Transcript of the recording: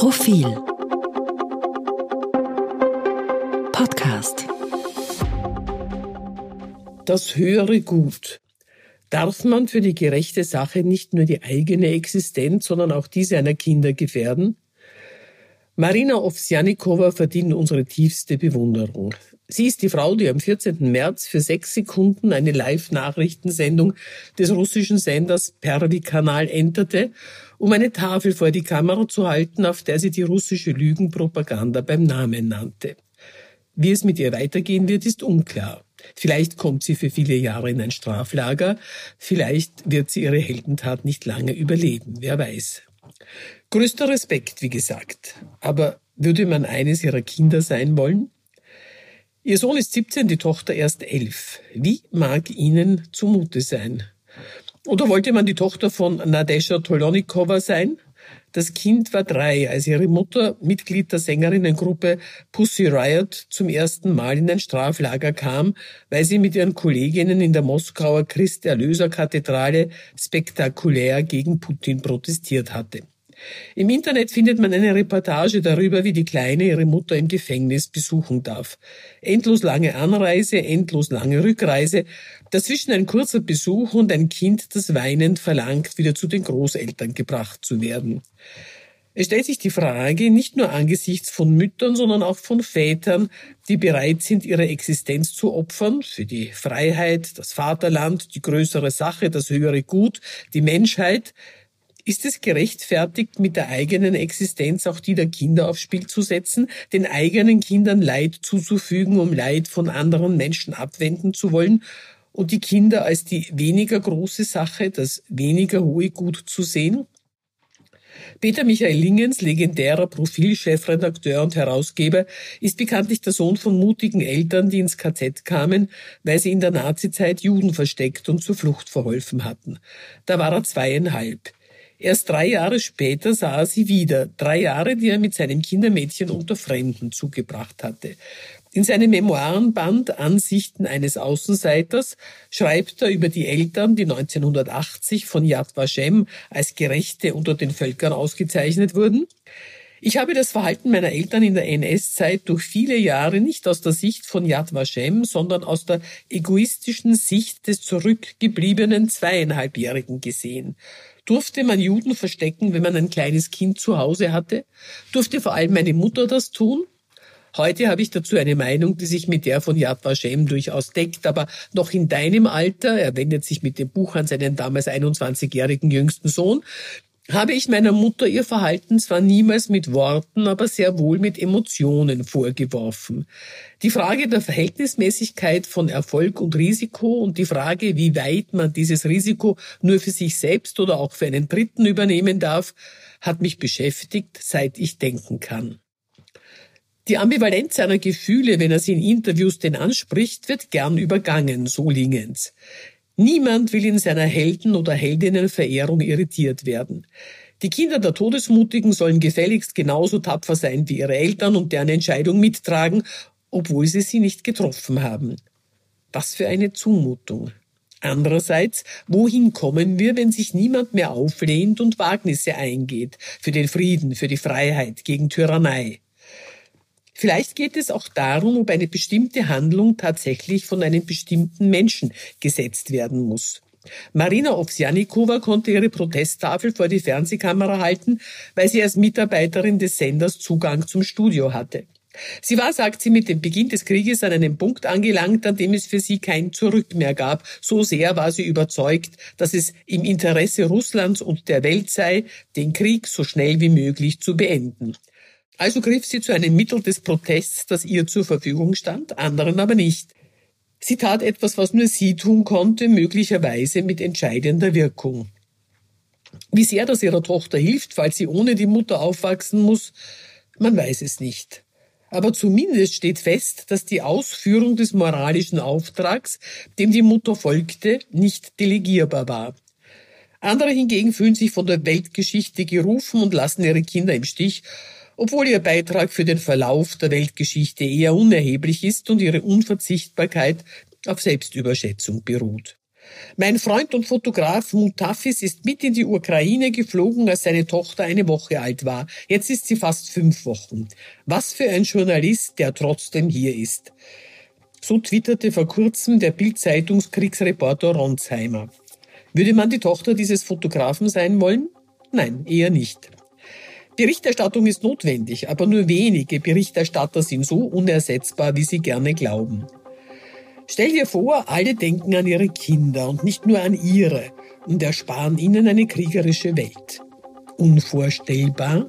Profil Podcast Das höhere Gut. Darf man für die gerechte Sache nicht nur die eigene Existenz, sondern auch die seiner Kinder gefährden? Marina Ovsjanikova verdient unsere tiefste Bewunderung. Sie ist die Frau, die am 14. März für sechs Sekunden eine Live-Nachrichtensendung des russischen Senders Pervi-Kanal enterte, um eine Tafel vor die Kamera zu halten, auf der sie die russische Lügenpropaganda beim Namen nannte. Wie es mit ihr weitergehen wird, ist unklar. Vielleicht kommt sie für viele Jahre in ein Straflager, vielleicht wird sie ihre Heldentat nicht lange überleben, wer weiß. Größter Respekt, wie gesagt. Aber würde man eines ihrer Kinder sein wollen? Ihr Sohn ist 17, die Tochter erst 11. Wie mag Ihnen zumute sein? Oder wollte man die Tochter von Nadesha Tolonikova sein? Das Kind war drei, als ihre Mutter, Mitglied der Sängerinnengruppe Pussy Riot, zum ersten Mal in ein Straflager kam, weil sie mit ihren Kolleginnen in der Moskauer Christ-Erlöser-Kathedrale spektakulär gegen Putin protestiert hatte. Im Internet findet man eine Reportage darüber, wie die Kleine ihre Mutter im Gefängnis besuchen darf. Endlos lange Anreise, endlos lange Rückreise, dazwischen ein kurzer Besuch und ein Kind, das weinend verlangt, wieder zu den Großeltern gebracht zu werden. Es stellt sich die Frage, nicht nur angesichts von Müttern, sondern auch von Vätern, die bereit sind, ihre Existenz zu opfern für die Freiheit, das Vaterland, die größere Sache, das höhere Gut, die Menschheit, ist es gerechtfertigt, mit der eigenen Existenz auch die der Kinder aufs Spiel zu setzen, den eigenen Kindern Leid zuzufügen, um Leid von anderen Menschen abwenden zu wollen und die Kinder als die weniger große Sache, das weniger hohe Gut zu sehen? Peter Michael Lingens, legendärer Profilchefredakteur und Herausgeber, ist bekanntlich der Sohn von mutigen Eltern, die ins KZ kamen, weil sie in der Nazizeit Juden versteckt und zur Flucht verholfen hatten. Da war er zweieinhalb. Erst drei Jahre später sah er sie wieder, drei Jahre, die er mit seinem Kindermädchen unter Fremden zugebracht hatte. In seinem Memoirenband Ansichten eines Außenseiters schreibt er über die Eltern, die 1980 von Yad Vashem als Gerechte unter den Völkern ausgezeichnet wurden. Ich habe das Verhalten meiner Eltern in der NS-Zeit durch viele Jahre nicht aus der Sicht von Yad Vashem, sondern aus der egoistischen Sicht des zurückgebliebenen zweieinhalbjährigen gesehen. Durfte man Juden verstecken, wenn man ein kleines Kind zu Hause hatte? Durfte vor allem meine Mutter das tun? Heute habe ich dazu eine Meinung, die sich mit der von Yad Vashem durchaus deckt, aber noch in deinem Alter, er wendet sich mit dem Buch an seinen damals 21-jährigen jüngsten Sohn, habe ich meiner Mutter ihr Verhalten zwar niemals mit Worten, aber sehr wohl mit Emotionen vorgeworfen. Die Frage der Verhältnismäßigkeit von Erfolg und Risiko und die Frage, wie weit man dieses Risiko nur für sich selbst oder auch für einen Dritten übernehmen darf, hat mich beschäftigt, seit ich denken kann. Die Ambivalenz seiner Gefühle, wenn er sie in Interviews denn anspricht, wird gern übergangen, so Lingens. Niemand will in seiner Helden- oder Heldinnenverehrung irritiert werden. Die Kinder der Todesmutigen sollen gefälligst genauso tapfer sein wie ihre Eltern und deren Entscheidung mittragen, obwohl sie sie nicht getroffen haben. Was für eine Zumutung. Andererseits, wohin kommen wir, wenn sich niemand mehr auflehnt und Wagnisse eingeht für den Frieden, für die Freiheit, gegen Tyrannei? Vielleicht geht es auch darum, ob eine bestimmte Handlung tatsächlich von einem bestimmten Menschen gesetzt werden muss. Marina Ovsjanikova konnte ihre Protesttafel vor die Fernsehkamera halten, weil sie als Mitarbeiterin des Senders Zugang zum Studio hatte. Sie war, sagt sie, mit dem Beginn des Krieges an einem Punkt angelangt, an dem es für sie kein Zurück mehr gab. So sehr war sie überzeugt, dass es im Interesse Russlands und der Welt sei, den Krieg so schnell wie möglich zu beenden. Also griff sie zu einem Mittel des Protests, das ihr zur Verfügung stand, anderen aber nicht. Sie tat etwas, was nur sie tun konnte, möglicherweise mit entscheidender Wirkung. Wie sehr das ihrer Tochter hilft, falls sie ohne die Mutter aufwachsen muss, man weiß es nicht. Aber zumindest steht fest, dass die Ausführung des moralischen Auftrags, dem die Mutter folgte, nicht delegierbar war. Andere hingegen fühlen sich von der Weltgeschichte gerufen und lassen ihre Kinder im Stich obwohl ihr Beitrag für den Verlauf der Weltgeschichte eher unerheblich ist und ihre Unverzichtbarkeit auf Selbstüberschätzung beruht. Mein Freund und Fotograf Mutafis ist mit in die Ukraine geflogen, als seine Tochter eine Woche alt war. Jetzt ist sie fast fünf Wochen. Was für ein Journalist, der trotzdem hier ist. So twitterte vor kurzem der Bild-Zeitungskriegsreporter Ronsheimer. Würde man die Tochter dieses Fotografen sein wollen? Nein, eher nicht. Berichterstattung ist notwendig, aber nur wenige Berichterstatter sind so unersetzbar, wie sie gerne glauben. Stell dir vor, alle denken an ihre Kinder und nicht nur an ihre und ersparen ihnen eine kriegerische Welt. Unvorstellbar?